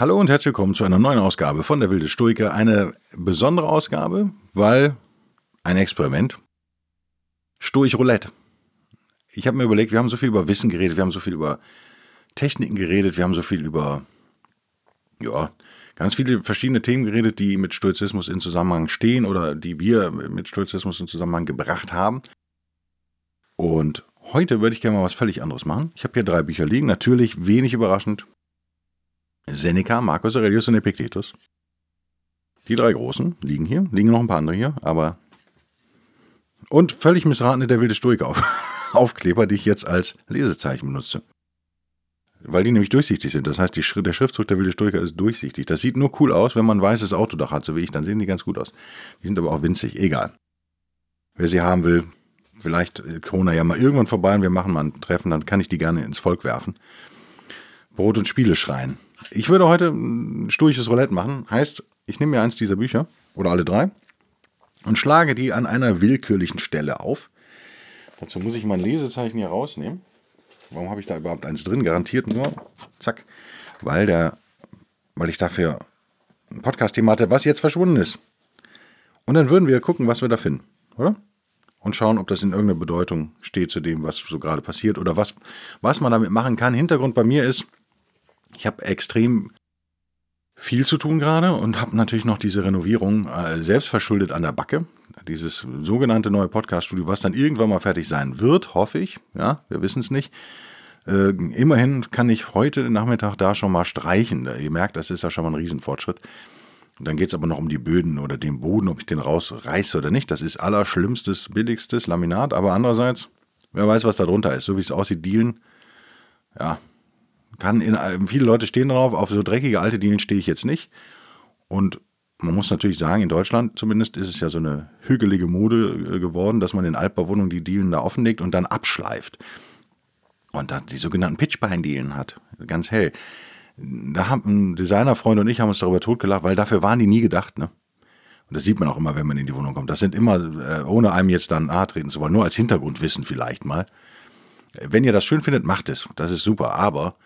Hallo und herzlich willkommen zu einer neuen Ausgabe von der Wilde Stoiker. Eine besondere Ausgabe, weil ein Experiment. Stoich Roulette. Ich habe mir überlegt, wir haben so viel über Wissen geredet, wir haben so viel über Techniken geredet, wir haben so viel über, ja, ganz viele verschiedene Themen geredet, die mit Stoizismus in Zusammenhang stehen oder die wir mit Stoizismus in Zusammenhang gebracht haben. Und heute würde ich gerne mal was völlig anderes machen. Ich habe hier drei Bücher liegen, natürlich wenig überraschend. Seneca, Marcus Aurelius und Epictetus. Die drei großen liegen hier, liegen noch ein paar andere hier, aber. Und völlig missratene der wilde Stoiker auf, Aufkleber, die ich jetzt als Lesezeichen benutze. Weil die nämlich durchsichtig sind. Das heißt, die, der Schriftzug der wilde Stoiker ist durchsichtig. Das sieht nur cool aus, wenn man ein weißes Autodach hat, so wie ich, dann sehen die ganz gut aus. Die sind aber auch winzig, egal. Wer sie haben will, vielleicht Corona ja mal irgendwann vorbei und wir machen mal ein Treffen, dann kann ich die gerne ins Volk werfen. Brot und Spiele schreien. Ich würde heute ein sturches Roulette machen. Heißt, ich nehme mir eins dieser Bücher oder alle drei und schlage die an einer willkürlichen Stelle auf. Dazu muss ich mein Lesezeichen hier rausnehmen. Warum habe ich da überhaupt eins drin? Garantiert nur, zack, weil, der, weil ich dafür ein Podcast-Thema hatte, was jetzt verschwunden ist. Und dann würden wir gucken, was wir da finden, oder? Und schauen, ob das in irgendeiner Bedeutung steht zu dem, was so gerade passiert oder was, was man damit machen kann. Hintergrund bei mir ist, ich habe extrem viel zu tun gerade und habe natürlich noch diese Renovierung äh, selbst verschuldet an der Backe. Dieses sogenannte neue Podcast-Studio, was dann irgendwann mal fertig sein wird, hoffe ich. Ja, wir wissen es nicht. Äh, immerhin kann ich heute Nachmittag da schon mal streichen. Ihr merkt, das ist ja schon mal ein Riesenfortschritt. dann geht es aber noch um die Böden oder den Boden, ob ich den rausreiße oder nicht. Das ist allerschlimmstes, billigstes Laminat. Aber andererseits, wer weiß, was da drunter ist. So wie es aussieht, Dielen. Ja, kann in, viele Leute stehen drauf, auf so dreckige alte Dielen stehe ich jetzt nicht. Und man muss natürlich sagen, in Deutschland zumindest ist es ja so eine hügelige Mode äh, geworden, dass man in Altbauwohnungen die Dielen da offenlegt und dann abschleift. Und dann die sogenannten Pitchbein-Dielen hat. Ganz hell. Da haben ein Designerfreund und ich haben uns darüber totgelacht, weil dafür waren die nie gedacht, ne? Und das sieht man auch immer, wenn man in die Wohnung kommt. Das sind immer, äh, ohne einem jetzt dann nahe treten zu wollen, nur als Hintergrundwissen vielleicht mal. Wenn ihr das schön findet, macht es. Das ist super. Aber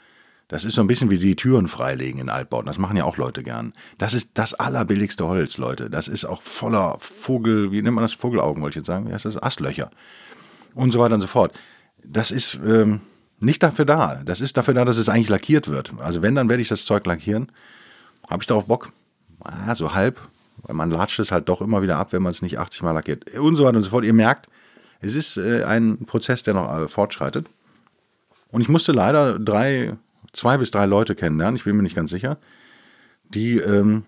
das ist so ein bisschen wie die Türen freilegen in Altbauten. Das machen ja auch Leute gern. Das ist das allerbilligste Holz, Leute. Das ist auch voller Vogel, wie nennt man das? Vogelaugen, wollte ich jetzt sagen. Wie heißt das? Astlöcher. Und so weiter und so fort. Das ist ähm, nicht dafür da. Das ist dafür da, dass es eigentlich lackiert wird. Also wenn, dann werde ich das Zeug lackieren. Habe ich darauf Bock? Ah, so halb. Weil man latscht es halt doch immer wieder ab, wenn man es nicht 80 Mal lackiert. Und so weiter und so fort. Ihr merkt, es ist äh, ein Prozess, der noch äh, fortschreitet. Und ich musste leider drei zwei bis drei Leute kennenlernen, ich bin mir nicht ganz sicher, die ähm,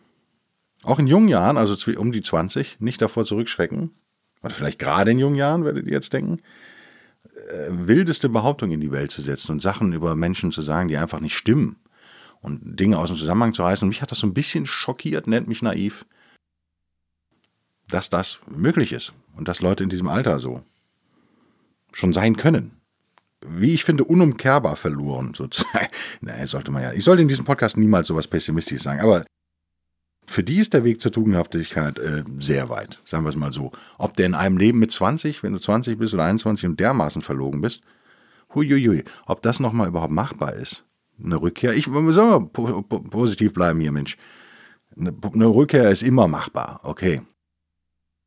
auch in jungen Jahren, also um die 20, nicht davor zurückschrecken, oder vielleicht gerade in jungen Jahren, werdet ihr jetzt denken, äh, wildeste Behauptungen in die Welt zu setzen und Sachen über Menschen zu sagen, die einfach nicht stimmen und Dinge aus dem Zusammenhang zu reißen. Und mich hat das so ein bisschen schockiert, nennt mich naiv, dass das möglich ist und dass Leute in diesem Alter so schon sein können wie ich finde, unumkehrbar verloren, sozusagen. Naja, sollte man ja. Ich sollte in diesem Podcast niemals sowas pessimistisch sagen, aber für die ist der Weg zur Tugendhaftigkeit äh, sehr weit, sagen wir es mal so. Ob der in einem Leben mit 20, wenn du 20 bist oder 21 und dermaßen verlogen bist, huiuiui, ob das nochmal überhaupt machbar ist. Eine Rückkehr, ich soll mal positiv bleiben hier, Mensch. Eine, eine Rückkehr ist immer machbar, okay.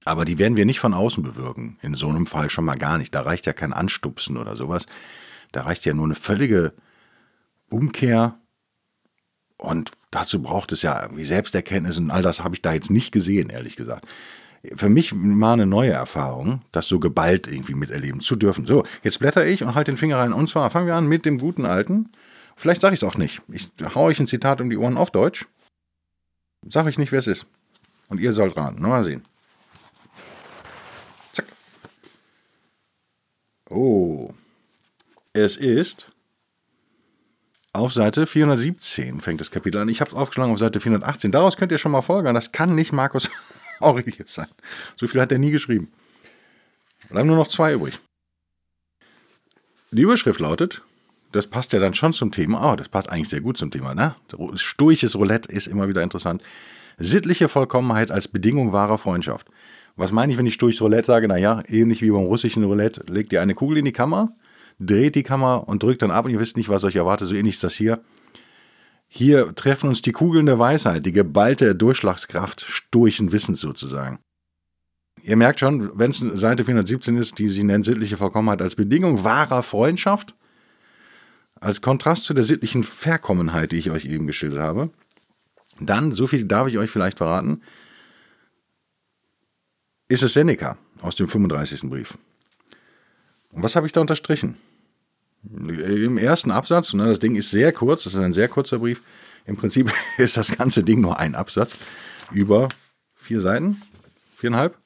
Aber die werden wir nicht von außen bewirken. In so einem Fall schon mal gar nicht. Da reicht ja kein Anstupsen oder sowas. Da reicht ja nur eine völlige Umkehr. Und dazu braucht es ja irgendwie Selbsterkenntnis und all das habe ich da jetzt nicht gesehen, ehrlich gesagt. Für mich war eine neue Erfahrung, das so geballt irgendwie miterleben zu dürfen. So, jetzt blätter ich und halte den Finger rein. Und zwar fangen wir an mit dem guten alten. Vielleicht sage ich es auch nicht. Ich haue euch ein Zitat um die Ohren auf Deutsch. Sage ich nicht, wer es ist. Und ihr sollt raten. Mal sehen. Oh. Es ist auf Seite 417 fängt das Kapitel an. Ich habe es aufgeschlagen auf Seite 418. Daraus könnt ihr schon mal folgern. Das kann nicht Markus Aurelius sein. So viel hat er nie geschrieben. Bleiben nur noch zwei übrig. Die Überschrift lautet, das passt ja dann schon zum Thema, oh, das passt eigentlich sehr gut zum Thema, ne? Stoisches Roulette ist immer wieder interessant. Sittliche Vollkommenheit als Bedingung wahrer Freundschaft. Was meine ich, wenn ich stoisches Roulette sage? Naja, ähnlich wie beim russischen Roulette, legt ihr eine Kugel in die Kammer, dreht die Kammer und drückt dann ab und ihr wisst nicht, was euch erwartet. So ähnlich ist das hier. Hier treffen uns die Kugeln der Weisheit, die geballte Durchschlagskraft stoischen Wissens sozusagen. Ihr merkt schon, wenn es Seite 417 ist, die sie nennt sittliche Vollkommenheit als Bedingung wahrer Freundschaft, als Kontrast zu der sittlichen Verkommenheit, die ich euch eben geschildert habe, dann, so viel darf ich euch vielleicht verraten, ist es Seneca aus dem 35. Brief. Und was habe ich da unterstrichen? Im ersten Absatz, ne, das Ding ist sehr kurz, das ist ein sehr kurzer Brief. Im Prinzip ist das ganze Ding nur ein Absatz über vier Seiten, viereinhalb.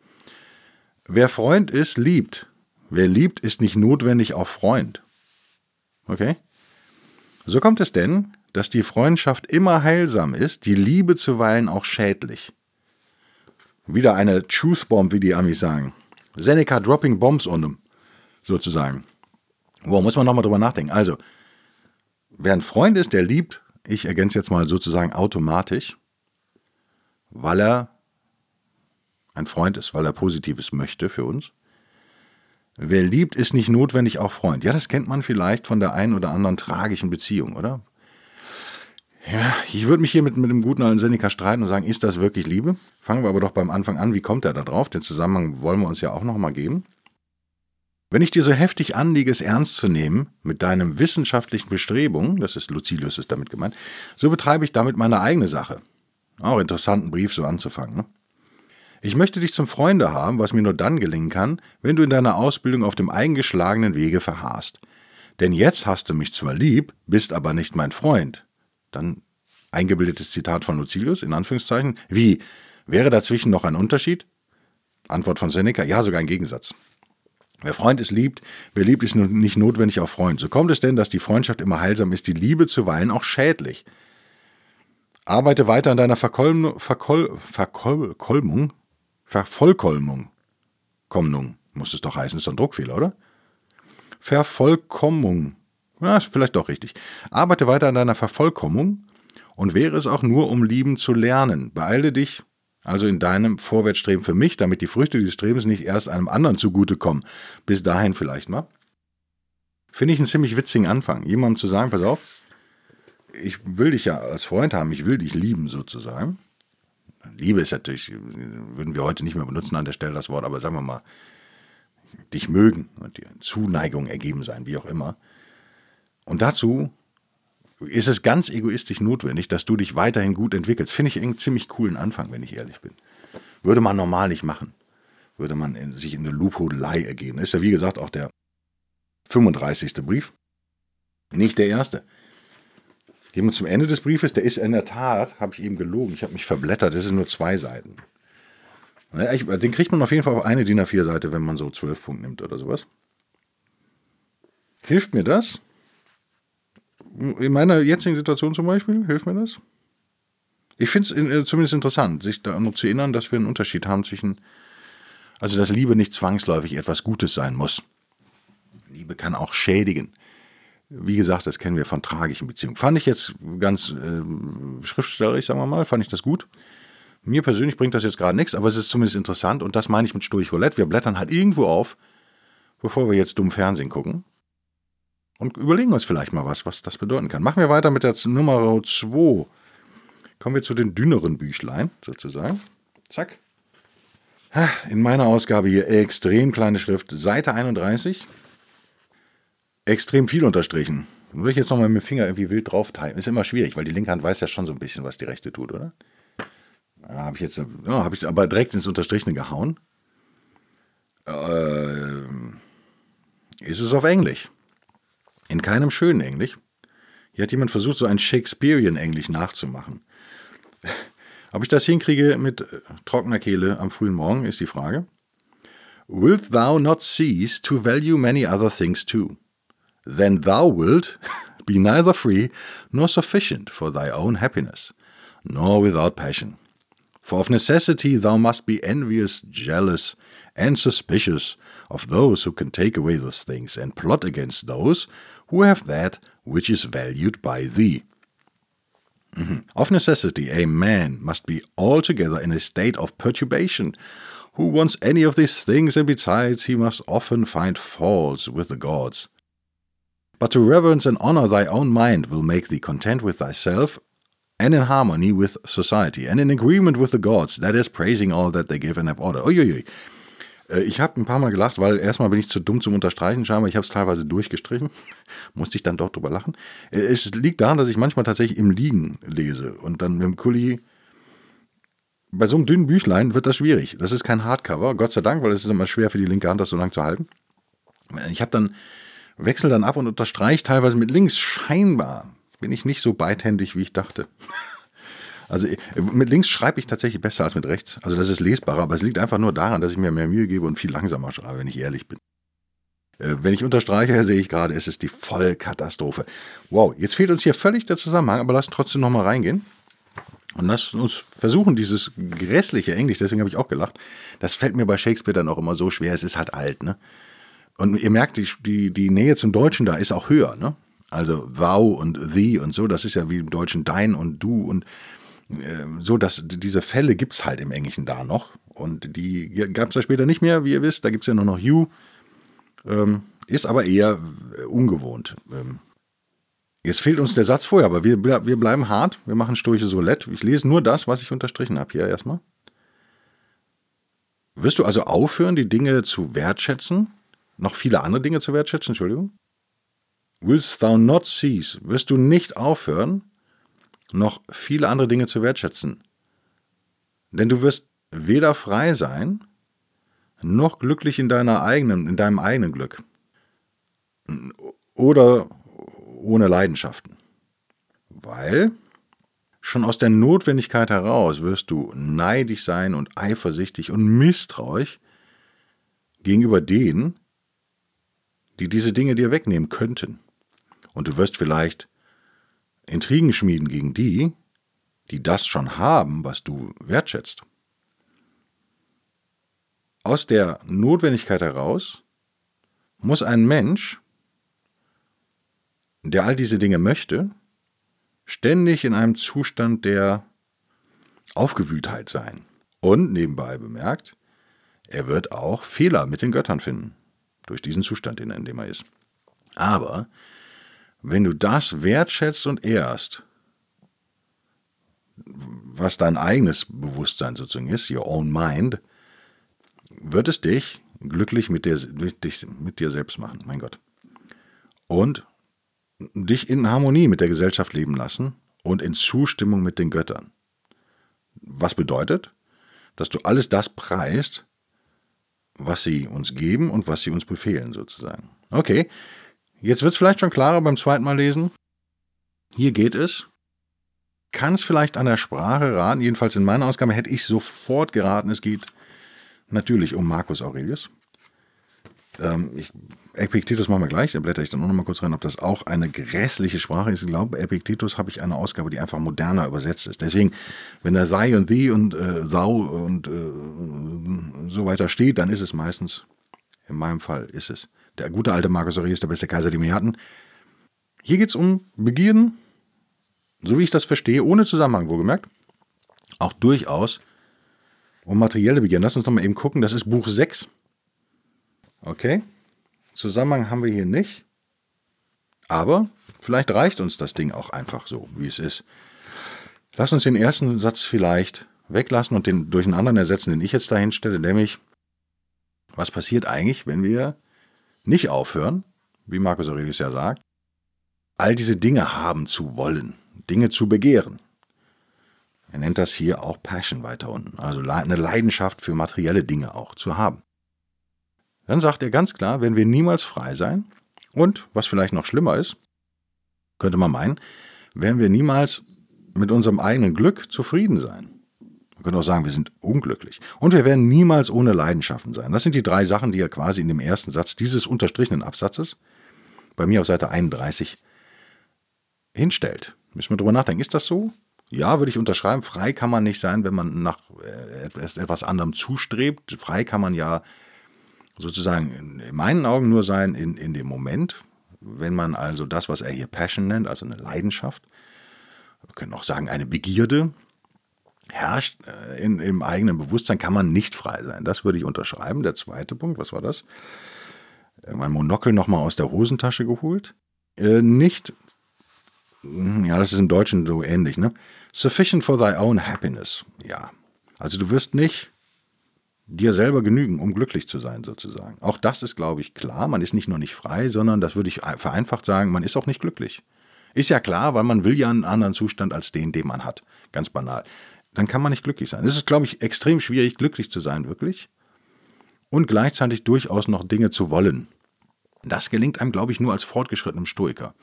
Wer Freund ist, liebt. Wer liebt, ist nicht notwendig auch Freund. Okay? So kommt es denn, dass die Freundschaft immer heilsam ist, die Liebe zuweilen auch schädlich. Wieder eine Truth Bomb, wie die Amis sagen. Seneca dropping bombs on them, sozusagen. Wo muss man nochmal drüber nachdenken. Also, wer ein Freund ist, der liebt, ich ergänze jetzt mal sozusagen automatisch, weil er ein Freund ist, weil er Positives möchte für uns. Wer liebt, ist nicht notwendig auch Freund. Ja, das kennt man vielleicht von der einen oder anderen tragischen Beziehung, oder? Ja, ich würde mich hier mit, mit dem guten alten Seneca streiten und sagen, ist das wirklich Liebe? Fangen wir aber doch beim Anfang an. Wie kommt er da drauf? Den Zusammenhang wollen wir uns ja auch nochmal geben. Wenn ich dir so heftig anliege, es ernst zu nehmen, mit deinem wissenschaftlichen Bestrebungen, das ist Lucilius ist damit gemeint, so betreibe ich damit meine eigene Sache. Auch interessanten Brief so anzufangen. Ne? Ich möchte dich zum Freunde haben, was mir nur dann gelingen kann, wenn du in deiner Ausbildung auf dem eingeschlagenen Wege verharrst. Denn jetzt hast du mich zwar lieb, bist aber nicht mein Freund. Dann eingebildetes Zitat von Lucilius, in Anführungszeichen. Wie? Wäre dazwischen noch ein Unterschied? Antwort von Seneca, ja, sogar ein Gegensatz. Wer Freund ist, liebt, wer liebt, ist nicht notwendig auch Freund. So kommt es denn, dass die Freundschaft immer heilsam ist, die Liebe zuweilen auch schädlich. Arbeite weiter an deiner Verkolm Verkol Verkolmung, Vervollkommnung. Kommnung muss es doch heißen, ist doch ein Druckfehler, oder? Vervollkommung. Ist vielleicht doch richtig. Arbeite weiter an deiner Vervollkommung und wäre es auch nur, um lieben zu lernen. Beeile dich also in deinem Vorwärtsstreben für mich, damit die Früchte dieses Strebens nicht erst einem anderen zugutekommen. Bis dahin vielleicht mal. Finde ich einen ziemlich witzigen Anfang. Jemandem zu sagen, pass auf, ich will dich ja als Freund haben, ich will dich lieben sozusagen. Liebe ist natürlich, würden wir heute nicht mehr benutzen an der Stelle das Wort, aber sagen wir mal, dich mögen und dir Zuneigung ergeben sein, wie auch immer. Und dazu ist es ganz egoistisch notwendig, dass du dich weiterhin gut entwickelst. Finde ich einen ziemlich coolen Anfang, wenn ich ehrlich bin. Würde man normal nicht machen. Würde man in, sich in eine Lobhudelei ergehen. Ist ja wie gesagt auch der 35. Brief. Nicht der erste. Gehen wir zum Ende des Briefes. Der ist in der Tat, habe ich eben gelogen, ich habe mich verblättert, das sind nur zwei Seiten. Den kriegt man auf jeden Fall auf eine DIN A4-Seite, wenn man so zwölf Punkte nimmt oder sowas. Hilft mir das? In meiner jetzigen Situation zum Beispiel, hilft mir das? Ich finde es äh, zumindest interessant, sich noch zu erinnern, dass wir einen Unterschied haben zwischen, also dass Liebe nicht zwangsläufig etwas Gutes sein muss. Liebe kann auch schädigen. Wie gesagt, das kennen wir von tragischen Beziehungen. Fand ich jetzt ganz äh, schriftstellerisch, sagen wir mal, fand ich das gut. Mir persönlich bringt das jetzt gerade nichts, aber es ist zumindest interessant und das meine ich mit Sturch Roulette. Wir blättern halt irgendwo auf, bevor wir jetzt dumm Fernsehen gucken und überlegen uns vielleicht mal was, was das bedeuten kann. Machen wir weiter mit der Nummer 2. Kommen wir zu den dünneren Büchlein sozusagen. Zack. In meiner Ausgabe hier extrem kleine Schrift, Seite 31 extrem viel unterstrichen. Würde ich jetzt nochmal mit dem Finger irgendwie wild drauf teilen. Ist immer schwierig, weil die linke Hand weiß ja schon so ein bisschen, was die rechte tut, oder? Habe ich jetzt, ja, habe ich aber direkt ins Unterstrichene gehauen. Äh, ist es auf Englisch. In keinem schönen Englisch. Hier hat jemand versucht, so ein Shakespearean-Englisch nachzumachen. Ob ich das hinkriege mit äh, trockener Kehle am frühen Morgen, ist die Frage. Wilt thou not cease to value many other things too? then thou wilt be neither free nor sufficient for thy own happiness, nor without passion. For of necessity thou must be envious, jealous, and suspicious of those who can take away those things, and plot against those who have that which is valued by thee. Mhm. Of necessity, a man must be altogether in a state of perturbation, who wants any of these things, and besides, he must often find faults with the gods. But to reverence and honor thy own mind will make thee content with thyself, and in harmony with society, and in agreement with the gods, that is, praising all that they give and have ordered. order. Uiuiui. Äh, ich habe ein paar Mal gelacht, weil erstmal bin ich zu dumm zum Unterstreichen scheinbar. Ich habe es teilweise durchgestrichen. Musste ich dann doch drüber lachen. Äh, es liegt daran, dass ich manchmal tatsächlich im Liegen lese und dann mit dem Kuli. Bei so einem dünnen Büchlein wird das schwierig. Das ist kein Hardcover, Gott sei Dank, weil es ist immer schwer für die linke Hand, das so lang zu halten. Ich habe dann, wechsel dann ab und unterstreiche teilweise mit links. Scheinbar bin ich nicht so beidhändig, wie ich dachte. Also äh, mit links schreibe ich tatsächlich besser als mit rechts. Also das ist lesbarer, aber es liegt einfach nur daran, dass ich mir mehr Mühe gebe und viel langsamer schreibe, wenn ich ehrlich bin. Äh, wenn ich unterstreiche, sehe ich gerade, es ist die Vollkatastrophe. Wow, jetzt fehlt uns hier völlig der Zusammenhang, aber lass trotzdem nochmal reingehen. Und lass uns versuchen, dieses grässliche Englisch, deswegen habe ich auch gelacht, das fällt mir bei Shakespeare dann auch immer so schwer, es ist halt alt, ne? Und ihr merkt, die, die, die Nähe zum Deutschen da ist auch höher, ne? Also thou und thee und so, das ist ja wie im Deutschen dein und du und so, dass diese Fälle gibt es halt im Englischen da noch. Und die gab es ja später nicht mehr, wie ihr wisst. Da gibt es ja nur noch you. Ähm, ist aber eher äh, ungewohnt. Ähm, jetzt fehlt uns der Satz vorher, aber wir, wir bleiben hart. Wir machen Sturche Solett. Ich lese nur das, was ich unterstrichen habe hier erstmal. Wirst du also aufhören, die Dinge zu wertschätzen? Noch viele andere Dinge zu wertschätzen, Entschuldigung? Willst thou not cease? Wirst du nicht aufhören, noch viele andere Dinge zu wertschätzen. Denn du wirst weder frei sein, noch glücklich in deiner eigenen, in deinem eigenen Glück. Oder ohne Leidenschaften. Weil schon aus der Notwendigkeit heraus wirst du neidisch sein und eifersüchtig und misstrauisch gegenüber denen, die diese Dinge dir wegnehmen könnten. Und du wirst vielleicht Intrigen schmieden gegen die, die das schon haben, was du wertschätzt. Aus der Notwendigkeit heraus muss ein Mensch, der all diese Dinge möchte, ständig in einem Zustand der Aufgewühltheit sein. Und nebenbei bemerkt, er wird auch Fehler mit den Göttern finden, durch diesen Zustand, in dem er ist. Aber wenn du das wertschätzt und ehrst, was dein eigenes Bewusstsein sozusagen ist, your own mind, wird es dich glücklich mit dir, dich, mit dir selbst machen, mein Gott. Und dich in Harmonie mit der Gesellschaft leben lassen und in Zustimmung mit den Göttern. Was bedeutet, dass du alles das preist, was sie uns geben und was sie uns befehlen, sozusagen. Okay, Jetzt wird es vielleicht schon klarer beim zweiten Mal lesen. Hier geht es. Kann es vielleicht an der Sprache raten, jedenfalls in meiner Ausgabe hätte ich sofort geraten, es geht natürlich um Marcus Aurelius. Ähm, ich, Epictetus machen wir gleich, da blätter ich dann auch noch mal kurz rein, ob das auch eine grässliche Sprache ist. Ich glaube, Epictetus habe ich eine Ausgabe, die einfach moderner übersetzt ist. Deswegen, wenn da sei und thee und äh, thou und äh, so weiter steht, dann ist es meistens, in meinem Fall ist es der gute alte Marcus Aurelius, der beste Kaiser, den wir hatten. Hier geht es um Begierden, so wie ich das verstehe, ohne Zusammenhang, wohlgemerkt. Auch durchaus um materielle Begierden. Lass uns noch mal eben gucken. Das ist Buch 6. Okay. Zusammenhang haben wir hier nicht. Aber vielleicht reicht uns das Ding auch einfach so, wie es ist. Lass uns den ersten Satz vielleicht weglassen und den durch einen anderen ersetzen, den ich jetzt dahin stelle, nämlich, was passiert eigentlich, wenn wir nicht aufhören, wie Marcus Aurelius ja sagt, all diese Dinge haben zu wollen, Dinge zu begehren. Er nennt das hier auch Passion weiter unten, also eine Leidenschaft für materielle Dinge auch zu haben. Dann sagt er ganz klar, wenn wir niemals frei sein und, was vielleicht noch schlimmer ist, könnte man meinen, werden wir niemals mit unserem eigenen Glück zufrieden sein. Man könnte auch sagen, wir sind unglücklich. Und wir werden niemals ohne Leidenschaften sein. Das sind die drei Sachen, die er quasi in dem ersten Satz dieses unterstrichenen Absatzes, bei mir auf Seite 31, hinstellt. Müssen wir drüber nachdenken. Ist das so? Ja, würde ich unterschreiben. Frei kann man nicht sein, wenn man nach äh, etwas anderem zustrebt. Frei kann man ja sozusagen in meinen Augen nur sein in, in dem Moment, wenn man also das, was er hier Passion nennt, also eine Leidenschaft, wir können auch sagen eine Begierde, herrscht äh, in, im eigenen Bewusstsein, kann man nicht frei sein. Das würde ich unterschreiben. Der zweite Punkt, was war das? Äh, mein Monokel nochmal aus der Hosentasche geholt. Äh, nicht, hm, ja, das ist im Deutschen so ähnlich, ne? Sufficient for thy own happiness. Ja. Also du wirst nicht dir selber genügen, um glücklich zu sein, sozusagen. Auch das ist, glaube ich, klar. Man ist nicht nur nicht frei, sondern, das würde ich vereinfacht sagen, man ist auch nicht glücklich. Ist ja klar, weil man will ja einen anderen Zustand als den, den man hat. Ganz banal. Dann kann man nicht glücklich sein. Es ist, glaube ich, extrem schwierig, glücklich zu sein, wirklich. Und gleichzeitig durchaus noch Dinge zu wollen. Das gelingt einem, glaube ich, nur als fortgeschrittenem Stoiker.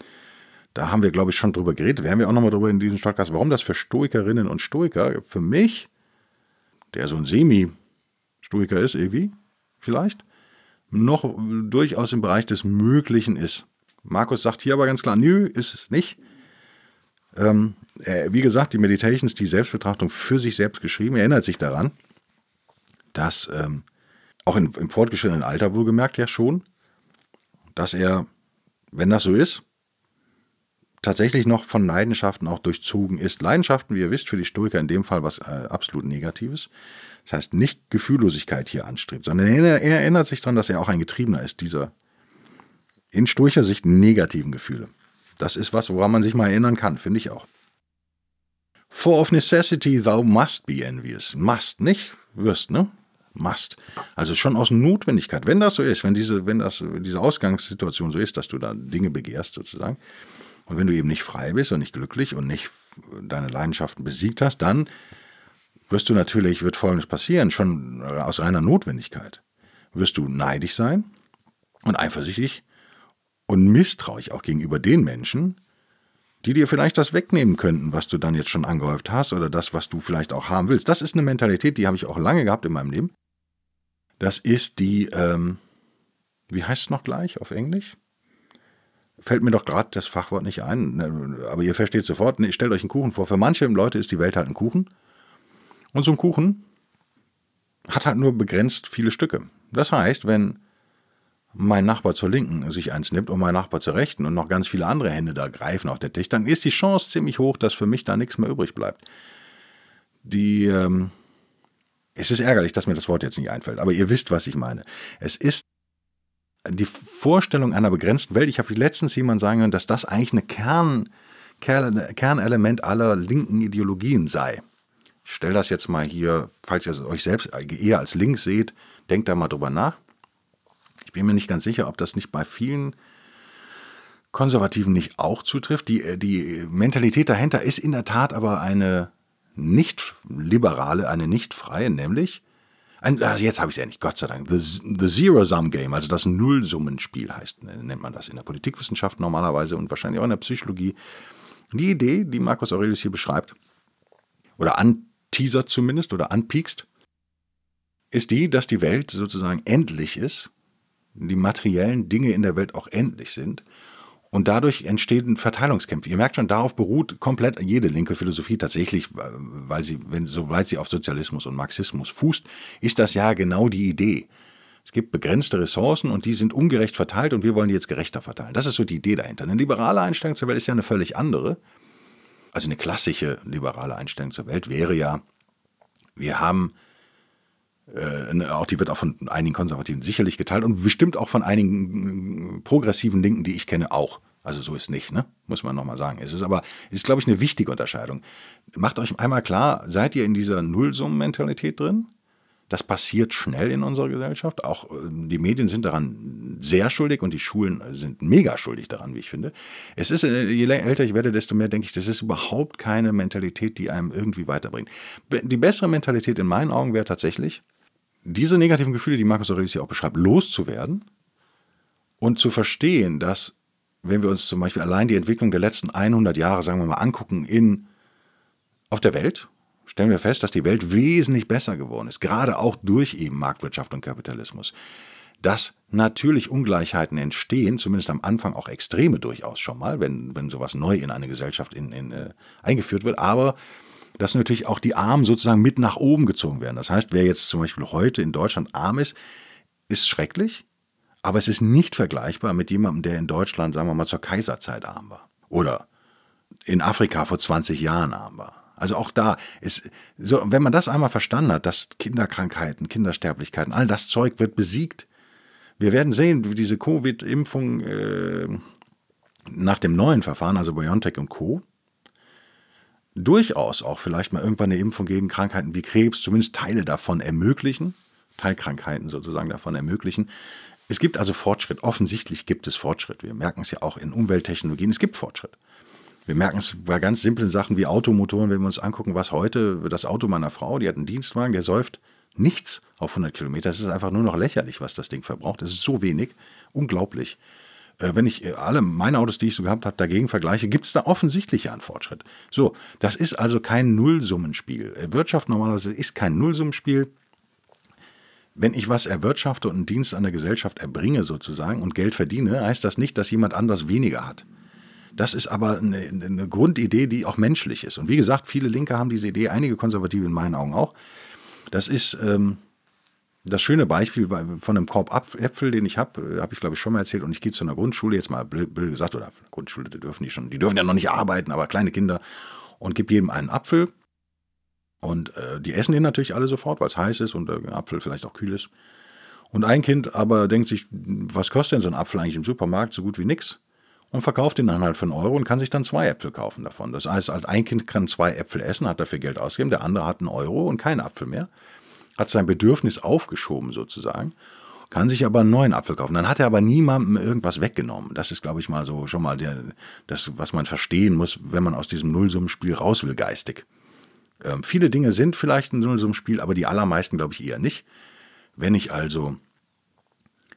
Da haben wir, glaube ich, schon drüber geredet. Werden wir auch nochmal drüber in diesem Podcast, warum das für Stoikerinnen und Stoiker, für mich, der so ein Semi-Stoiker ist, irgendwie, vielleicht, noch durchaus im Bereich des Möglichen ist. Markus sagt hier aber ganz klar, nö, ist es nicht. Ähm, er, wie gesagt, die Meditations, die Selbstbetrachtung für sich selbst geschrieben, erinnert sich daran, dass ähm, auch in, im fortgeschrittenen Alter wohlgemerkt ja schon, dass er, wenn das so ist, tatsächlich noch von Leidenschaften auch durchzogen ist. Leidenschaften, wie ihr wisst, für die Stoiker in dem Fall was äh, absolut Negatives. Das heißt, nicht Gefühllosigkeit hier anstrebt, sondern er, er erinnert sich daran, dass er auch ein Getriebener ist, dieser in stoischer Sicht negativen Gefühle. Das ist was, woran man sich mal erinnern kann, finde ich auch. For of necessity thou must be envious. Must, nicht wirst, ne? Must. Also schon aus Notwendigkeit. Wenn das so ist, wenn diese, wenn das, diese Ausgangssituation so ist, dass du da Dinge begehrst sozusagen, und wenn du eben nicht frei bist und nicht glücklich und nicht deine Leidenschaften besiegt hast, dann wirst du natürlich, wird Folgendes passieren, schon aus reiner Notwendigkeit. Wirst du neidisch sein und eifersüchtig und misstrauisch auch gegenüber den Menschen, die dir vielleicht das wegnehmen könnten, was du dann jetzt schon angehäuft hast oder das, was du vielleicht auch haben willst. Das ist eine Mentalität, die habe ich auch lange gehabt in meinem Leben. Das ist die, ähm, wie heißt es noch gleich auf Englisch? Fällt mir doch gerade das Fachwort nicht ein, ne, aber ihr versteht sofort, nee, stellt euch einen Kuchen vor. Für manche Leute ist die Welt halt ein Kuchen. Und so ein Kuchen hat halt nur begrenzt viele Stücke. Das heißt, wenn mein Nachbar zur Linken sich eins nimmt und mein Nachbar zur Rechten und noch ganz viele andere Hände da greifen auf der Tisch, dann ist die Chance ziemlich hoch, dass für mich da nichts mehr übrig bleibt. Die, ähm, es ist ärgerlich, dass mir das Wort jetzt nicht einfällt, aber ihr wisst, was ich meine. Es ist die Vorstellung einer begrenzten Welt. Ich habe letztens jemand sagen hören, dass das eigentlich Kern, Kern, Kernelement aller linken Ideologien sei. Ich stelle das jetzt mal hier, falls ihr euch selbst eher als links seht, denkt da mal drüber nach. Ich bin mir nicht ganz sicher, ob das nicht bei vielen Konservativen nicht auch zutrifft. Die, die Mentalität dahinter ist in der Tat aber eine nicht liberale, eine nicht freie, nämlich, ein, also jetzt habe ich es endlich, Gott sei Dank, the, the Zero-Sum-Game, also das Nullsummenspiel heißt, nennt man das in der Politikwissenschaft normalerweise und wahrscheinlich auch in der Psychologie. Die Idee, die Markus Aurelius hier beschreibt, oder anteasert zumindest oder anpiekst, ist die, dass die Welt sozusagen endlich ist die materiellen Dinge in der Welt auch endlich sind. Und dadurch entstehen Verteilungskämpfe. Ihr merkt schon, darauf beruht komplett jede linke Philosophie tatsächlich, weil sie, wenn, soweit sie auf Sozialismus und Marxismus fußt, ist das ja genau die Idee. Es gibt begrenzte Ressourcen und die sind ungerecht verteilt und wir wollen die jetzt gerechter verteilen. Das ist so die Idee dahinter. Eine liberale Einstellung zur Welt ist ja eine völlig andere. Also eine klassische liberale Einstellung zur Welt wäre ja, wir haben äh, auch die wird auch von einigen Konservativen sicherlich geteilt und bestimmt auch von einigen äh, progressiven Linken, die ich kenne, auch. Also so ist nicht, ne? muss man nochmal sagen. Es ist aber, ist, glaube ich, eine wichtige Unterscheidung. Macht euch einmal klar, seid ihr in dieser Nullsummenmentalität drin? Das passiert schnell in unserer Gesellschaft. Auch äh, die Medien sind daran sehr schuldig und die Schulen sind mega schuldig daran, wie ich finde. Es ist, je älter ich werde, desto mehr denke ich, das ist überhaupt keine Mentalität, die einem irgendwie weiterbringt. Die bessere Mentalität in meinen Augen wäre tatsächlich, diese negativen Gefühle, die Markus Aurelius hier auch beschreibt, loszuwerden und zu verstehen, dass, wenn wir uns zum Beispiel allein die Entwicklung der letzten 100 Jahre, sagen wir mal, angucken in, auf der Welt, stellen wir fest, dass die Welt wesentlich besser geworden ist, gerade auch durch eben Marktwirtschaft und Kapitalismus. dass natürlich Ungleichheiten entstehen, zumindest am Anfang auch extreme durchaus schon mal, wenn, wenn sowas neu in eine Gesellschaft in, in, äh, eingeführt wird, aber dass natürlich auch die Armen sozusagen mit nach oben gezogen werden. Das heißt, wer jetzt zum Beispiel heute in Deutschland arm ist, ist schrecklich, aber es ist nicht vergleichbar mit jemandem, der in Deutschland, sagen wir mal, zur Kaiserzeit arm war. Oder in Afrika vor 20 Jahren arm war. Also auch da ist, so, wenn man das einmal verstanden hat, dass Kinderkrankheiten, Kindersterblichkeiten, all das Zeug wird besiegt. Wir werden sehen, wie diese Covid-Impfung äh, nach dem neuen Verfahren, also BioNTech und Co., durchaus auch vielleicht mal irgendwann eine Impfung gegen Krankheiten wie Krebs, zumindest Teile davon ermöglichen, Teilkrankheiten sozusagen davon ermöglichen. Es gibt also Fortschritt. Offensichtlich gibt es Fortschritt. Wir merken es ja auch in Umwelttechnologien. Es gibt Fortschritt. Wir merken es bei ganz simplen Sachen wie Automotoren, wenn wir uns angucken, was heute das Auto meiner Frau, die hat einen Dienstwagen, der säuft nichts auf 100 Kilometer. Es ist einfach nur noch lächerlich, was das Ding verbraucht. Es ist so wenig. Unglaublich. Äh, wenn ich äh, alle meine Autos, die ich so gehabt habe, dagegen vergleiche, gibt es da offensichtlich einen Fortschritt. So, das ist also kein Nullsummenspiel. Äh, Wirtschaft normalerweise ist kein Nullsummenspiel. Wenn ich was erwirtschafte und einen Dienst an der Gesellschaft erbringe sozusagen und Geld verdiene, heißt das nicht, dass jemand anders weniger hat. Das ist aber eine, eine, Grundidee, die auch menschlich ist. Und wie gesagt, viele Linke haben diese Idee, einige Konservative in meinen Augen auch. Das ist ähm, das schöne Beispiel von einem Korb Äpfel, den ich habe, äh, habe ich glaube ich schon mal erzählt. Und ich gehe zu einer Grundschule, jetzt mal blöd, gesagt, oder Grundschule, die dürfen die schon, die dürfen ja noch nicht arbeiten, aber kleine Kinder. Und gebe jedem einen Apfel. Und äh, die essen den natürlich alle sofort, weil es heiß ist und der Apfel vielleicht auch kühl ist. Und ein Kind aber denkt sich, was kostet denn so ein Apfel eigentlich im Supermarkt? So gut wie nix. Und verkauft den dann halt für einen Euro und kann sich dann zwei Äpfel kaufen davon. Das heißt, halt ein Kind kann zwei Äpfel essen, hat dafür Geld ausgegeben, der andere hat einen Euro und keinen Apfel mehr hat sein Bedürfnis aufgeschoben sozusagen, kann sich aber einen neuen Apfel kaufen. Dann hat er aber niemandem irgendwas weggenommen. Das ist, glaube ich, mal so schon mal der, das, was man verstehen muss, wenn man aus diesem Nullsummenspiel raus will, geistig. Ähm, viele Dinge sind vielleicht ein Nullsummenspiel, aber die allermeisten, glaube ich, eher nicht. Wenn ich also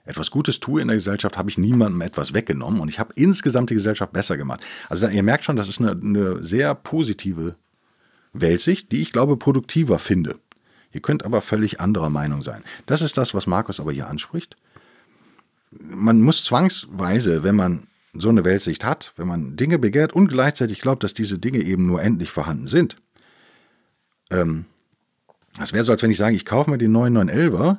etwas Gutes tue in der Gesellschaft, habe ich niemandem etwas weggenommen und ich habe insgesamt die Gesellschaft besser gemacht. Also ihr merkt schon, das ist eine, eine sehr positive Weltsicht, die ich glaube produktiver finde. Ihr könnt aber völlig anderer Meinung sein. Das ist das, was Markus aber hier anspricht. Man muss zwangsweise, wenn man so eine Weltsicht hat, wenn man Dinge begehrt und gleichzeitig glaubt, dass diese Dinge eben nur endlich vorhanden sind. Ähm, das wäre so, als wenn ich sage, ich kaufe mir den neuen 911er,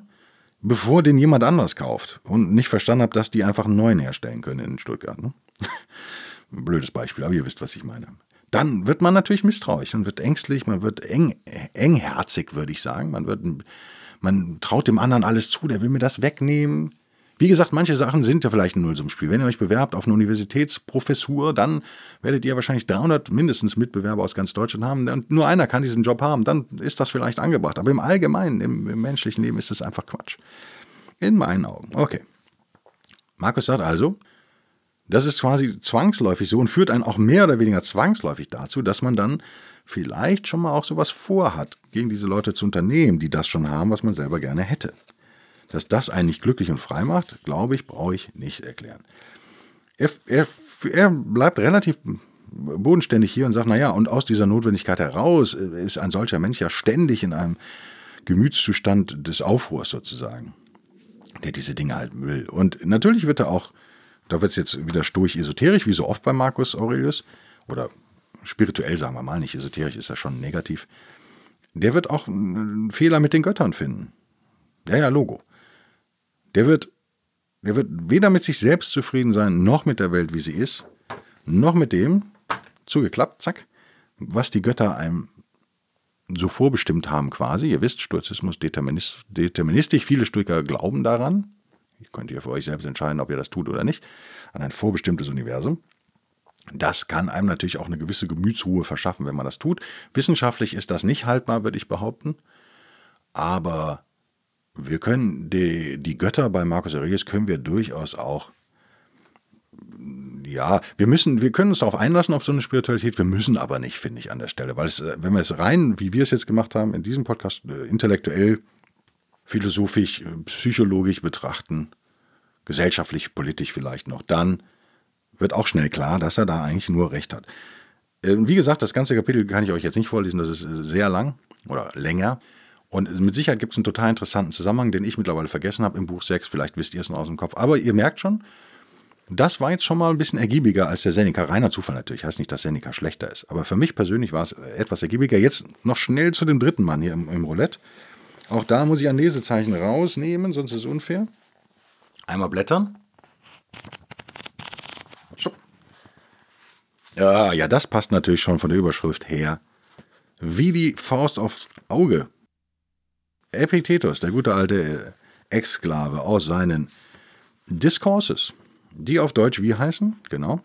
bevor den jemand anders kauft und nicht verstanden habe, dass die einfach einen neuen herstellen können in Stuttgart. Ne? Blödes Beispiel, aber ihr wisst, was ich meine dann wird man natürlich misstrauisch und wird ängstlich, man wird eng, engherzig, würde ich sagen. Man, wird, man traut dem anderen alles zu, der will mir das wegnehmen. Wie gesagt, manche Sachen sind ja vielleicht ein Nullsummspiel. Wenn ihr euch bewerbt auf eine Universitätsprofessur, dann werdet ihr wahrscheinlich 300 mindestens Mitbewerber aus ganz Deutschland haben. Und nur einer kann diesen Job haben. Dann ist das vielleicht angebracht. Aber im Allgemeinen, im, im menschlichen Leben ist es einfach Quatsch. In meinen Augen. Okay. Markus sagt also, das ist quasi zwangsläufig so und führt einen auch mehr oder weniger zwangsläufig dazu, dass man dann vielleicht schon mal auch sowas vorhat, gegen diese Leute zu unternehmen, die das schon haben, was man selber gerne hätte. Dass das einen nicht glücklich und frei macht, glaube ich, brauche ich nicht erklären. Er, er, er bleibt relativ bodenständig hier und sagt, naja, und aus dieser Notwendigkeit heraus ist ein solcher Mensch ja ständig in einem Gemütszustand des Aufruhrs sozusagen, der diese Dinge halten will. Und natürlich wird er auch da wird es jetzt wieder sturch esoterisch, wie so oft bei Marcus Aurelius. Oder spirituell, sagen wir mal, nicht esoterisch ist ja schon negativ. Der wird auch einen Fehler mit den Göttern finden. Ja, ja, Logo. Der wird, der wird weder mit sich selbst zufrieden sein, noch mit der Welt, wie sie ist, noch mit dem, zugeklappt, zack, was die Götter einem so vorbestimmt haben quasi. Ihr wisst, Stoizismus deterministisch. Viele Stoiker glauben daran. Könnt ihr für euch selbst entscheiden, ob ihr das tut oder nicht. An ein vorbestimmtes Universum. Das kann einem natürlich auch eine gewisse Gemütsruhe verschaffen, wenn man das tut. Wissenschaftlich ist das nicht haltbar, würde ich behaupten. Aber wir können die, die Götter bei Marcus Aurelius können wir durchaus auch ja, wir müssen, wir können uns darauf einlassen auf so eine Spiritualität, wir müssen aber nicht, finde ich, an der Stelle. Weil es, wenn wir es rein, wie wir es jetzt gemacht haben, in diesem Podcast, äh, intellektuell philosophisch, äh, psychologisch betrachten, gesellschaftlich, politisch vielleicht noch, dann wird auch schnell klar, dass er da eigentlich nur recht hat. Ähm, wie gesagt, das ganze Kapitel kann ich euch jetzt nicht vorlesen, das ist äh, sehr lang oder länger. Und mit Sicherheit gibt es einen total interessanten Zusammenhang, den ich mittlerweile vergessen habe im Buch 6. Vielleicht wisst ihr es noch aus dem Kopf. Aber ihr merkt schon, das war jetzt schon mal ein bisschen ergiebiger als der Seneca. Reiner Zufall natürlich. Heißt nicht, dass Seneca schlechter ist. Aber für mich persönlich war es etwas ergiebiger. Jetzt noch schnell zu dem dritten Mann hier im, im Roulette. Auch da muss ich ein Lesezeichen rausnehmen, sonst ist es unfair. Einmal blättern. Ja, ja, das passt natürlich schon von der Überschrift her. Wie die Faust aufs Auge. Epictetus, der gute alte Exklave aus seinen Discourses, die auf Deutsch wie heißen? Genau.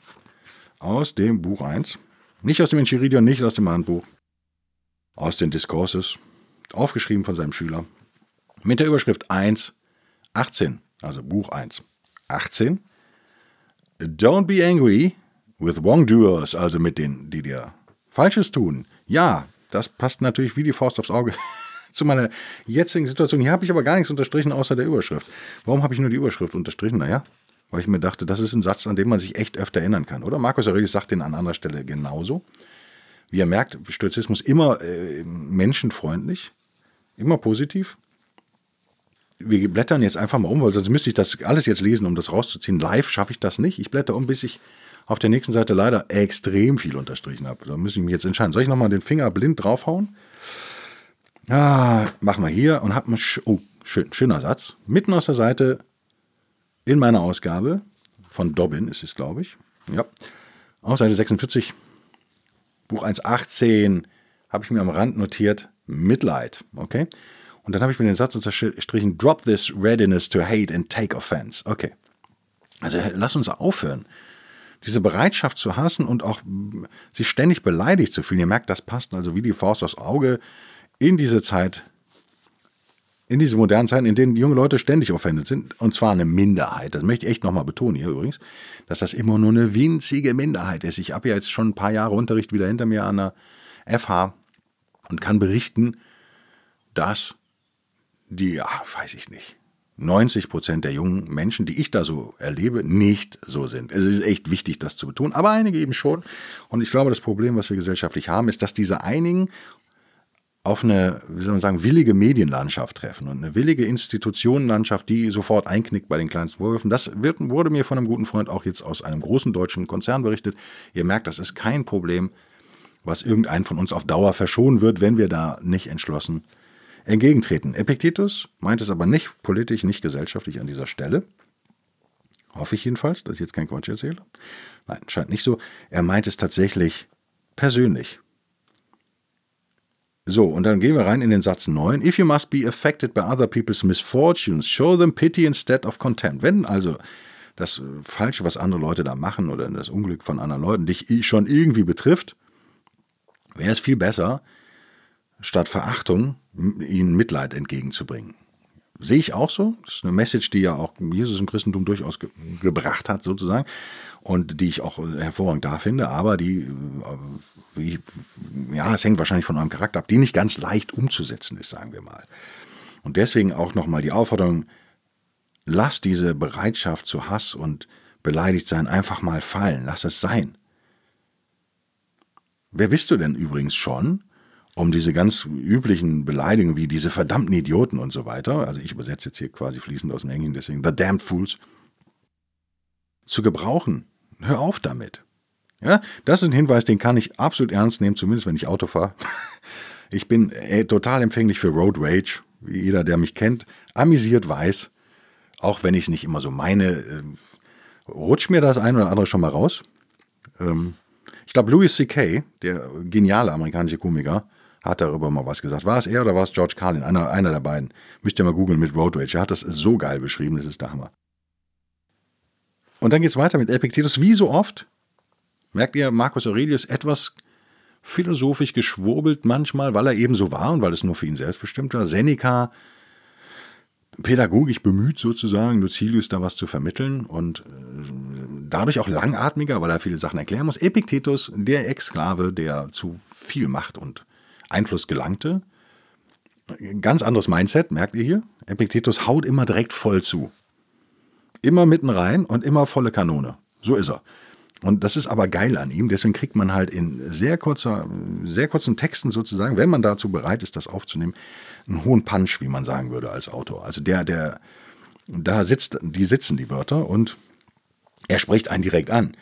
Aus dem Buch 1. Nicht aus dem Enchiridion, nicht aus dem Handbuch. Aus den Discourses aufgeschrieben von seinem Schüler, mit der Überschrift 1, 18, also Buch 1, 18. Don't be angry with wrongdoers, also mit denen, die dir Falsches tun. Ja, das passt natürlich wie die Faust aufs Auge zu meiner jetzigen Situation. Hier habe ich aber gar nichts unterstrichen außer der Überschrift. Warum habe ich nur die Überschrift unterstrichen? Naja, weil ich mir dachte, das ist ein Satz, an den man sich echt öfter erinnern kann, oder? Markus Aurelius sagt den an anderer Stelle genauso. Wie ihr merkt, Stoizismus immer äh, menschenfreundlich. Immer positiv. Wir blättern jetzt einfach mal um, weil sonst müsste ich das alles jetzt lesen, um das rauszuziehen. Live schaffe ich das nicht. Ich blätter um, bis ich auf der nächsten Seite leider extrem viel unterstrichen habe. Da muss ich mich jetzt entscheiden. Soll ich nochmal den Finger blind draufhauen? Ah, machen wir hier und habe einen oh, schön, schöner Satz. Mitten aus der Seite in meiner Ausgabe von Dobbin ist es, glaube ich. Ja. Auf Seite 46, Buch 1.18, habe ich mir am Rand notiert. Mitleid. Okay? Und dann habe ich mir den Satz unterstrichen: Drop this readiness to hate and take offense. Okay. Also lass uns aufhören. Diese Bereitschaft zu hassen und auch sich ständig beleidigt zu fühlen. Ihr merkt, das passt also wie die Faust aufs Auge in diese Zeit, in diese modernen Zeiten, in denen junge Leute ständig offended sind. Und zwar eine Minderheit. Das möchte ich echt nochmal betonen hier übrigens, dass das immer nur eine winzige Minderheit ist. Ich habe ja jetzt schon ein paar Jahre Unterricht wieder hinter mir an der FH und kann berichten, dass die, ja, weiß ich nicht, 90 Prozent der jungen Menschen, die ich da so erlebe, nicht so sind. Es ist echt wichtig, das zu betonen, aber einige eben schon. Und ich glaube, das Problem, was wir gesellschaftlich haben, ist, dass diese einigen auf eine, wie soll man sagen, willige Medienlandschaft treffen und eine willige Institutionenlandschaft, die sofort einknickt bei den kleinsten Vorwürfen. Das wird, wurde mir von einem guten Freund auch jetzt aus einem großen deutschen Konzern berichtet. Ihr merkt, das ist kein Problem, was irgendein von uns auf Dauer verschonen wird, wenn wir da nicht entschlossen entgegentreten. Epictetus meint es aber nicht politisch, nicht gesellschaftlich an dieser Stelle. Hoffe ich jedenfalls, dass ich jetzt kein Quatsch erzähle. Nein, scheint nicht so. Er meint es tatsächlich persönlich. So, und dann gehen wir rein in den Satz 9. If you must be affected by other people's misfortunes, show them pity instead of contempt. Wenn also das Falsche, was andere Leute da machen oder das Unglück von anderen Leuten dich schon irgendwie betrifft, wäre es viel besser, statt Verachtung ihnen Mitleid entgegenzubringen. Sehe ich auch so. Das ist eine Message, die ja auch Jesus im Christentum durchaus ge gebracht hat, sozusagen. Und die ich auch hervorragend da finde, aber die, äh, wie, ja, es hängt wahrscheinlich von eurem Charakter ab, die nicht ganz leicht umzusetzen ist, sagen wir mal. Und deswegen auch nochmal die Aufforderung, lass diese Bereitschaft zu Hass und beleidigt sein einfach mal fallen. Lass es sein. Wer bist du denn übrigens schon, um diese ganz üblichen Beleidigungen wie diese verdammten Idioten und so weiter, also ich übersetze jetzt hier quasi fließend aus dem Englischen, deswegen The Damned Fools, zu gebrauchen? Hör auf damit. Ja, das ist ein Hinweis, den kann ich absolut ernst nehmen, zumindest wenn ich Auto fahre. Ich bin äh, total empfänglich für Road Rage, wie jeder, der mich kennt, amüsiert weiß, auch wenn ich es nicht immer so meine, äh, rutscht mir das ein oder andere schon mal raus. Ähm, ich glaube, Louis C.K., der geniale amerikanische Komiker, hat darüber mal was gesagt. War es er oder war es George Carlin? Einer, einer der beiden. Müsst ihr mal googeln mit Road Rage. Er hat das so geil beschrieben, das ist der Hammer. Und dann geht es weiter mit Epictetus. Wie so oft merkt ihr, Marcus Aurelius etwas philosophisch geschwurbelt manchmal, weil er eben so war und weil es nur für ihn selbst bestimmt war. Seneca pädagogisch bemüht sozusagen, Lucilius da was zu vermitteln und äh, dadurch auch langatmiger, weil er viele Sachen erklären muss. Epiktetus, der Exklave, der zu viel Macht und Einfluss gelangte. Ganz anderes Mindset, merkt ihr hier? Epiktetus haut immer direkt voll zu. Immer mitten rein und immer volle Kanone. So ist er. Und das ist aber geil an ihm, deswegen kriegt man halt in sehr kurzer, sehr kurzen Texten sozusagen, wenn man dazu bereit ist, das aufzunehmen, einen hohen Punch, wie man sagen würde als Autor. Also der, der, da sitzt, die sitzen die Wörter und er spricht einen direkt an.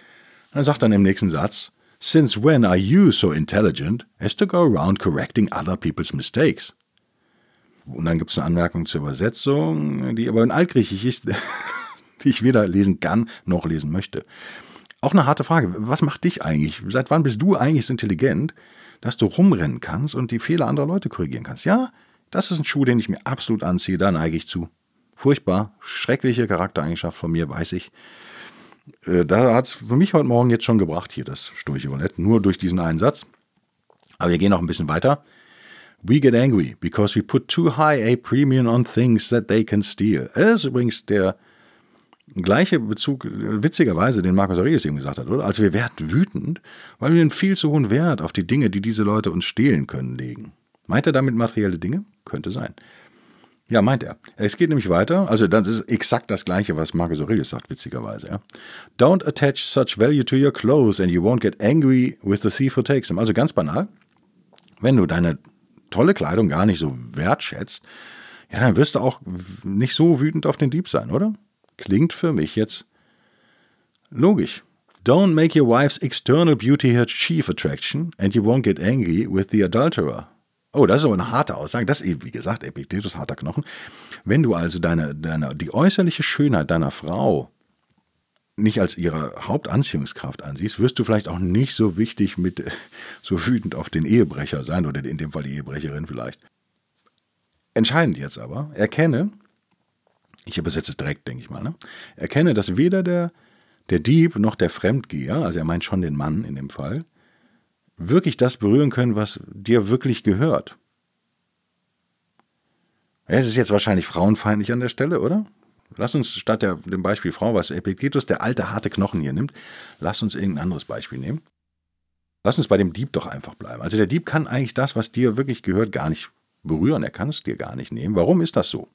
Er sagt dann im nächsten Satz, Since when are you so intelligent as to go around correcting other people's mistakes? Und dann gibt es eine Anmerkung zur Übersetzung, die aber in Altgriechisch ist, die ich weder lesen kann noch lesen möchte. Auch eine harte Frage. Was macht dich eigentlich? Seit wann bist du eigentlich so intelligent, dass du rumrennen kannst und die Fehler anderer Leute korrigieren kannst? Ja, das ist ein Schuh, den ich mir absolut anziehe, da neige ich zu. Furchtbar, schreckliche Charaktereigenschaft von mir, weiß ich. Äh, da hat es für mich heute Morgen jetzt schon gebracht, hier das Sturche Roulette, nur durch diesen einen Satz. Aber wir gehen noch ein bisschen weiter. We get angry because we put too high a premium on things that they can steal. Das ist übrigens der gleiche Bezug, witzigerweise, den Markus Aurelius eben gesagt hat, oder? Also wir werden wütend, weil wir einen viel zu hohen Wert auf die Dinge, die diese Leute uns stehlen können, legen. Meint er damit materielle Dinge? Könnte sein. Ja, meint er. Es geht nämlich weiter. Also, das ist exakt das Gleiche, was Marcus Aurelius sagt, witzigerweise. Ja. Don't attach such value to your clothes and you won't get angry with the thief who takes them. Also ganz banal. Wenn du deine tolle Kleidung gar nicht so wertschätzt, ja, dann wirst du auch nicht so wütend auf den Dieb sein, oder? Klingt für mich jetzt logisch. Don't make your wife's external beauty her chief attraction and you won't get angry with the adulterer. Oh, das ist aber eine harte Aussage. Das ist, wie gesagt, Epictetus, harter Knochen. Wenn du also deine, deine, die äußerliche Schönheit deiner Frau nicht als ihre Hauptanziehungskraft ansiehst, wirst du vielleicht auch nicht so wichtig mit, so wütend auf den Ehebrecher sein oder in dem Fall die Ehebrecherin vielleicht. Entscheidend jetzt aber, erkenne, ich übersetze es direkt, denke ich mal, ne? erkenne, dass weder der, der Dieb noch der Fremdgeher, also er meint schon den Mann in dem Fall, wirklich das berühren können, was dir wirklich gehört. Es ist jetzt wahrscheinlich frauenfeindlich an der Stelle, oder? Lass uns statt der, dem Beispiel Frau, was Epictetus, der alte harte Knochen hier nimmt, lass uns irgendein anderes Beispiel nehmen. Lass uns bei dem Dieb doch einfach bleiben. Also der Dieb kann eigentlich das, was dir wirklich gehört, gar nicht berühren. Er kann es dir gar nicht nehmen. Warum ist das so?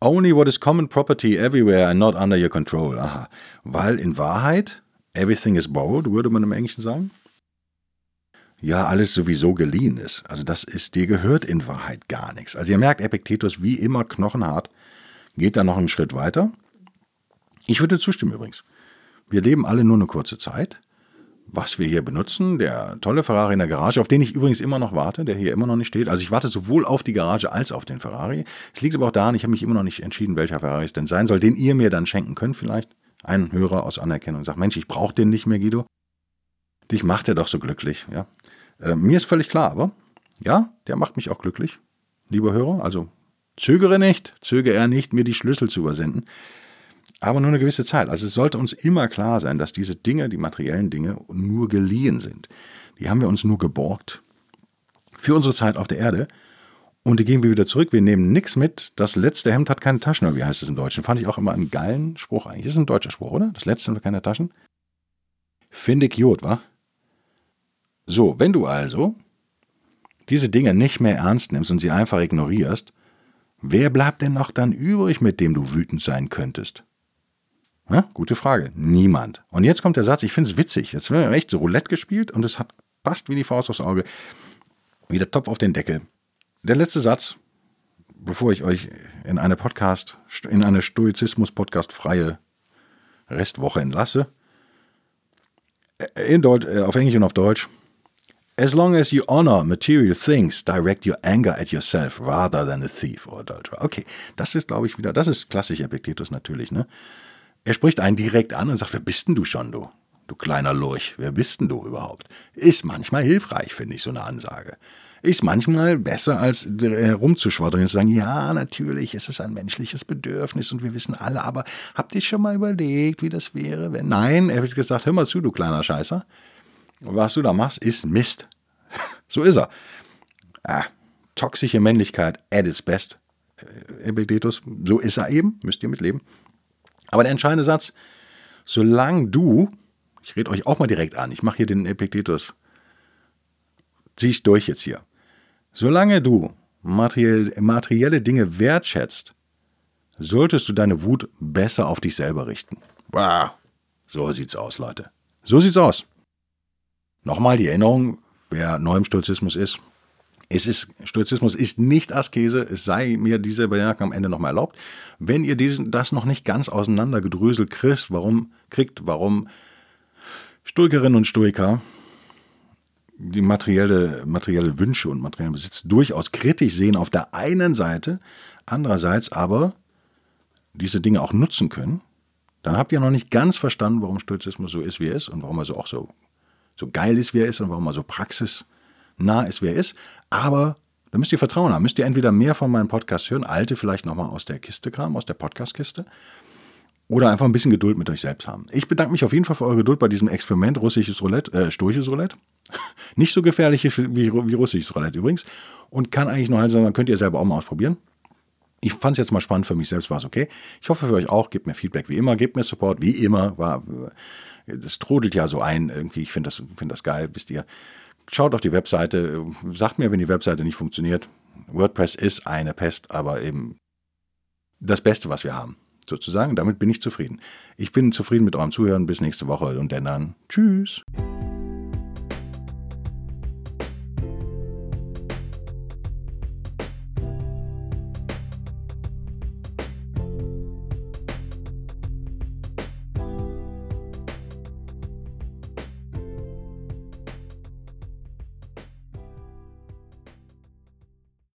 Only what is common property everywhere and not under your control. Aha. Weil in Wahrheit everything is borrowed, würde man im Englischen sagen ja alles sowieso geliehen ist. Also das ist, dir gehört in Wahrheit gar nichts. Also ihr merkt, Epiktetus wie immer knochenhart, geht da noch einen Schritt weiter. Ich würde zustimmen übrigens. Wir leben alle nur eine kurze Zeit. Was wir hier benutzen, der tolle Ferrari in der Garage, auf den ich übrigens immer noch warte, der hier immer noch nicht steht. Also ich warte sowohl auf die Garage als auf den Ferrari. Es liegt aber auch daran, ich habe mich immer noch nicht entschieden, welcher Ferrari es denn sein soll, den ihr mir dann schenken könnt vielleicht. Ein Hörer aus Anerkennung sagt, Mensch, ich brauche den nicht mehr, Guido. Dich macht er doch so glücklich. Ja, äh, mir ist völlig klar, aber ja, der macht mich auch glücklich, lieber Hörer. Also zögere nicht, zögere er nicht, mir die Schlüssel zu übersenden. Aber nur eine gewisse Zeit. Also es sollte uns immer klar sein, dass diese Dinge, die materiellen Dinge, nur geliehen sind. Die haben wir uns nur geborgt für unsere Zeit auf der Erde. Und die gehen wir wieder zurück. Wir nehmen nichts mit. Das letzte Hemd hat keine Taschen, oder wie heißt es im Deutschen? Fand ich auch immer einen geilen Spruch eigentlich. Das ist ein deutscher Spruch, oder? Das letzte Hemd hat keine Taschen. Finde ich Jod, wa? So, wenn du also diese Dinge nicht mehr ernst nimmst und sie einfach ignorierst, wer bleibt denn noch dann übrig, mit dem du wütend sein könntest? Ha? Gute Frage. Niemand. Und jetzt kommt der Satz, ich finde es witzig. Jetzt haben wir echt so Roulette gespielt und es hat passt wie die Faust aufs Auge. Wieder Topf auf den Deckel. Der letzte Satz, bevor ich euch in eine Podcast, in eine Stoizismus-Podcast freie Restwoche entlasse. In Deutsch, äh, auf Englisch und auf Deutsch. As long as you honor material things, direct your anger at yourself rather than a thief or adulterer. Okay, das ist, glaube ich, wieder, das ist klassisch Epiktetus natürlich, ne? Er spricht einen direkt an und sagt, wer bist denn du schon, du? Du kleiner Lurch, wer bist denn du überhaupt? Ist manchmal hilfreich, finde ich, so eine Ansage. Ist manchmal besser, als herumzuschwadern und zu sagen, ja, natürlich, es ist ein menschliches Bedürfnis und wir wissen alle, aber habt ihr schon mal überlegt, wie das wäre, wenn... Nein, er wird gesagt, hör mal zu, du kleiner Scheißer was du da machst, ist Mist. so ist er. Ah, toxische Männlichkeit at its best. Äh, Epictetus, so ist er eben, müsst ihr mitleben. Aber der entscheidende Satz, solange du, ich rede euch auch mal direkt an, ich mache hier den Epictetus, zieh ich durch jetzt hier. Solange du materielle, Dinge wertschätzt, solltest du deine Wut besser auf dich selber richten. Wow. So sieht's aus, Leute. So sieht's aus. Nochmal die Erinnerung, wer neu im Stoizismus ist. Es ist, Stoizismus ist nicht Askese, es sei mir diese Bemerkung am Ende nochmal erlaubt. Wenn ihr diesen, das noch nicht ganz auseinandergedröselt kriegt, warum, kriegt, warum Stoikerinnen und Stoiker die materielle, materielle Wünsche und materiellen Besitz durchaus kritisch sehen auf der einen Seite, andererseits aber diese Dinge auch nutzen können, dann habt ihr noch nicht ganz verstanden, warum Stoizismus so ist, wie er ist und warum er so auch so, so geil ist, wie er ist und warum er so praxisnah ist, wie er ist. Aber da müsst ihr Vertrauen haben. Müsst ihr entweder mehr von meinem Podcast hören, alte vielleicht nochmal aus der Kiste kramen, aus der Podcast-Kiste, oder einfach ein bisschen Geduld mit euch selbst haben. Ich bedanke mich auf jeden Fall für eure Geduld bei diesem Experiment russisches Roulette, äh, stoisches Roulette. Nicht so gefährlich wie, wie russisches Roulette übrigens. Und kann eigentlich nur halt sagen, könnt ihr selber auch mal ausprobieren. Ich fand es jetzt mal spannend, für mich selbst war es okay. Ich hoffe für euch auch, gebt mir Feedback wie immer, gebt mir Support wie immer. War, das trudelt ja so ein irgendwie. Ich finde das, find das geil, wisst ihr. Schaut auf die Webseite, sagt mir, wenn die Webseite nicht funktioniert. WordPress ist eine Pest, aber eben das Beste, was wir haben sozusagen. Damit bin ich zufrieden. Ich bin zufrieden mit eurem Zuhören. Bis nächste Woche und dann, tschüss.